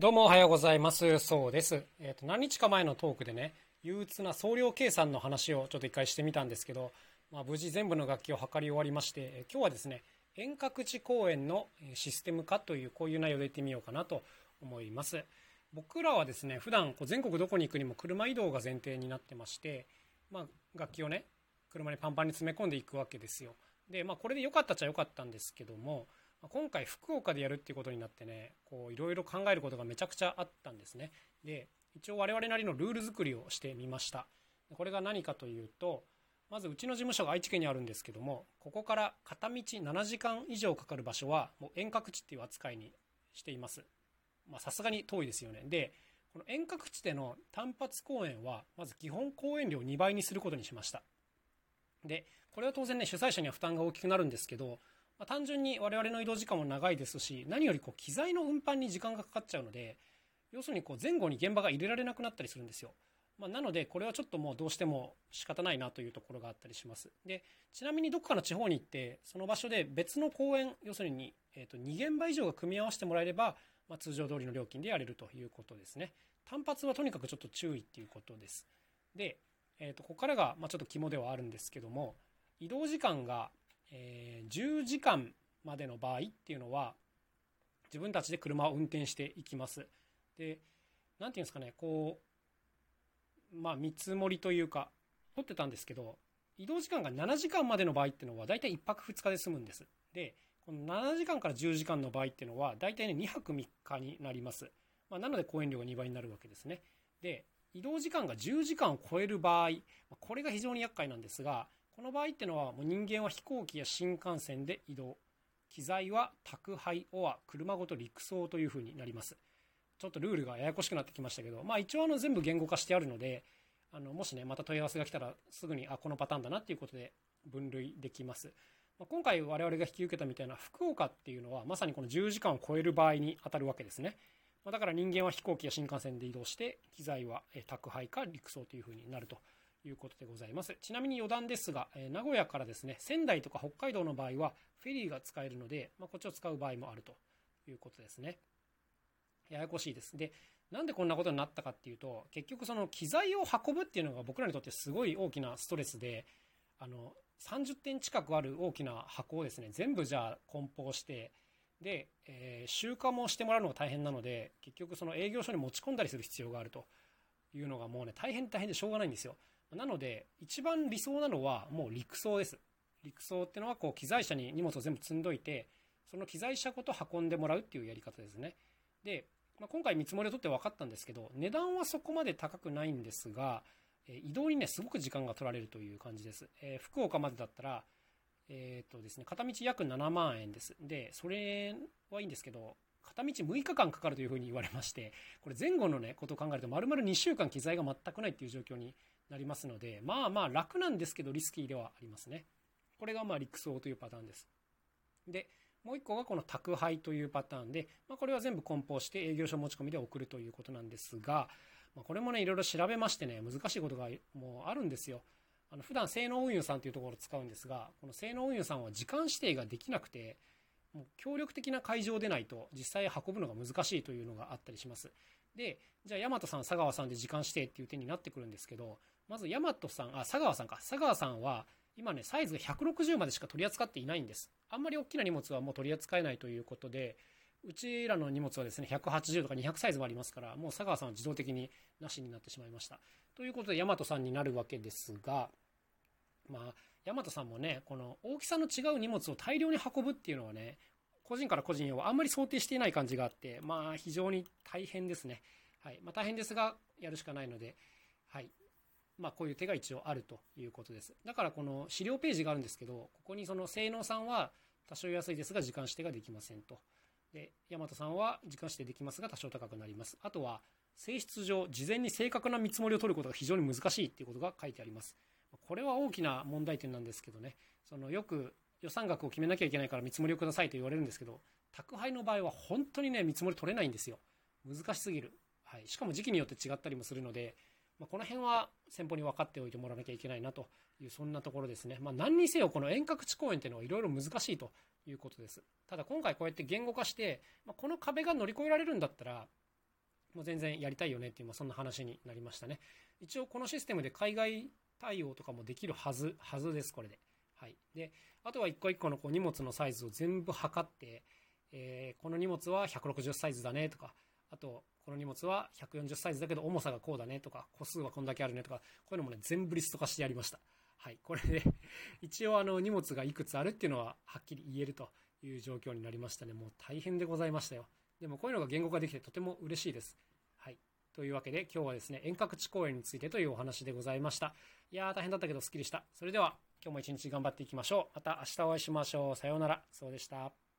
どうもおはようございます。そうです。えっ、と、何日か前のトークでね、憂鬱な総量計算の話をちょっと一回してみたんですけど、まあ、無事全部の楽器を測り終わりまして、えー今日はですね、遠隔地公演のえシステム化という、こういう内容で言ってみようかなと思います。僕らはですね、普段こう全国どこに行くにも車移動が前提になってまして、まあ、楽器をね、車にパンパンに詰め込んでいくわけですよ。で、まあ、これで良かったっちゃ良かったんですけども、今回福岡でやるっていうことになってねこういろいろ考えることがめちゃくちゃあったんですね。で一応我々なりのルール作りをしてみました。これが何かというとまずうちの事務所が愛知県にあるんですけどもここから片道7時間以上かかる場所はもう遠隔地っていう扱いにしています。まさすがに遠いですよね。でこの遠隔地での単発公演はまず基本公演料2倍にすることにしました。でこれは当然ね主催者には負担が大きくなるんですけどまあ、単純に我々の移動時間も長いですし何よりこう機材の運搬に時間がかかっちゃうので要するにこう前後に現場が入れられなくなったりするんですよ、まあ、なのでこれはちょっともうどうしても仕方ないなというところがあったりします。でちなみにどこかの地方に行ってその場所で別の公演要するに、えー、と2現場以上が組み合わせてもらえれば、まあ、通常通りの料金でやれるということですね。単発はとにかくちょっと注意っていうことです。で、えー、とここからがまあちょっと肝ではあるんですけども移動時間がえー10時間までの場合っていうのは自分たちで車を運転していきます。で何ていうんですかねこうまあ見積もりというか取ってたんですけど移動時間が7時間までの場合っていうのは大体1泊2日で済むんです。でこの7時間から10時間の場合っていうのは大体ね2泊3日になります、まあ、なので公演料が2倍になるわけですね。で移動時間が10時間を超える場合これが非常に厄介なんですがこの場合っていうのはもう人間は飛行機や新幹線で移動。機材は宅配オア車ごと陸送というふうになります。ちょっとルールがややこしくなってきましたけどまあ一応あの全部言語化してあるのであのもしねまた問い合わせが来たらすぐにあこのパターンだなっていうことで分類できます。まあ今回我々が引き受けたみたいな福岡っていうのはまさにこの10時間を超える場合に当たるわけですね。まあだから人間は飛行機や新幹線で移動して機材は宅配か陸送というふうになると。いうことでございます。ちなみに余談ですが、え名古屋からですね、仙台とか北海道の場合はフェリーが使えるので、まあ、こっちを使う場合もあるということですね。ややこしいです。で、なんでこんなことになったかっていうと、結局その機材を運ぶっていうのが僕らにとってすごい大きなストレスで、あの、30点近くある大きな箱をですね、全部じゃあ梱包して、で、えー集荷もしてもらうのが大変なので、結局その営業所に持ち込んだりする必要があるというのがもうね、大変大変でしょうがないんですよ。なので、一番理想なのはもう陸送です。陸送ってのはこう機材車に荷物を全部積んどいて、その機材車ごと運んでもらうっていうやり方ですね。で、まあ、今回見積もりを取って分かったんですけど、値段はそこまで高くないんですが、え移動にね、すごく時間が取られるという感じです。えー福岡までだったら、えーとですね、片道約7万円です。で、それはいいんですけど、片道6日間かかるというふうに言われまして、これ前後のね、ことを考えると、丸々2週間機材が全くないっていう状況になりますので、まあまあ楽なんですけど、リスキーではありますね。これがまあ陸送というパターンです。で、もう一個がこの宅配というパターンで、まあ、これは全部梱包して営業所持ち込みで送るということなんですが、まあ、これもね、いろいろ調べましてね、難しいことがもうあるんですよ。あの普段性能運輸さんというところを使うんですが、この性能運輸さんは時間指定ができなくて、もう協力的な会場でないと実際運ぶのが難しいというのがあったりします。で、じゃあ、大和さん、佐川さんで時間指定っていう点になってくるんですけど、まず大和さん、あ、佐川さんか。佐川さんは、今ね、サイズが160までしか取り扱っていないんです。あんまり大きな荷物はもう取り扱えないということで、うちらの荷物はですね、180とか200サイズもありますから、もう佐川さんは自動的になしになってしまいました。ということで、大和さんになるわけですが、まあ、大和さんもね、この大きさの違う荷物を大量に運ぶっていうのはね、個人から個人をあんまり想定していない感じがあって、まあ、非常に大変ですね。はい。まあ、大変ですが、やるしかないので、はい。まあ、こういう手が一応あるということです。だから、この資料ページがあるんですけど、ここにその性能さんは多少安いですが、時間指定ができませんと。で、大和さんは時間指定できますが、多少高くなります。あとは、性質上、事前に正確な見積もりを取ることが非常に難しいっていうことが書いてあります。これは大きな問題点なんですけどね、そのよく予算額を決めなきゃいけないから見積もりをくださいと言われるんですけど、宅配の場合は本当にね、見積もり取れないんですよ。難しすぎる。はい。しかも時期によって違ったりもするので、まあ、この辺は先方に分かっておいてもらわなきゃいけないなという、そんなところですね。まあ、何にせよ、この遠隔地公演っていうのはいろいろ難しいということです。ただ今回こうやって言語化して、まあ、この壁が乗り越えられるんだったら、もう全然やりたいよねっていう、まあ、そんな話になりましたね。一応このシステムで海外対応とかもできるはず、はずです、これで。はい。で、あとは一個一個のこう荷物のサイズを全部測って、えー、この荷物は160サイズだねとか、あと、この荷物は140サイズだけど重さがこうだねとか、個数はこんだけあるねとか、こういうのもね、全部リスト化してやりました。はい。これで 一応あの荷物がいくつあるっていうのははっきり言えるという状況になりましたね。もう大変でございましたよ。でもこういうのが言語化できてとても嬉しいです。はい。というわけで今日はですね、遠隔地公演についてというお話でございました。いやー大変だったけどスッキリした。それでは今日も一日頑張っていきましょう。また明日お会いしましょう。さようなら。そうでした。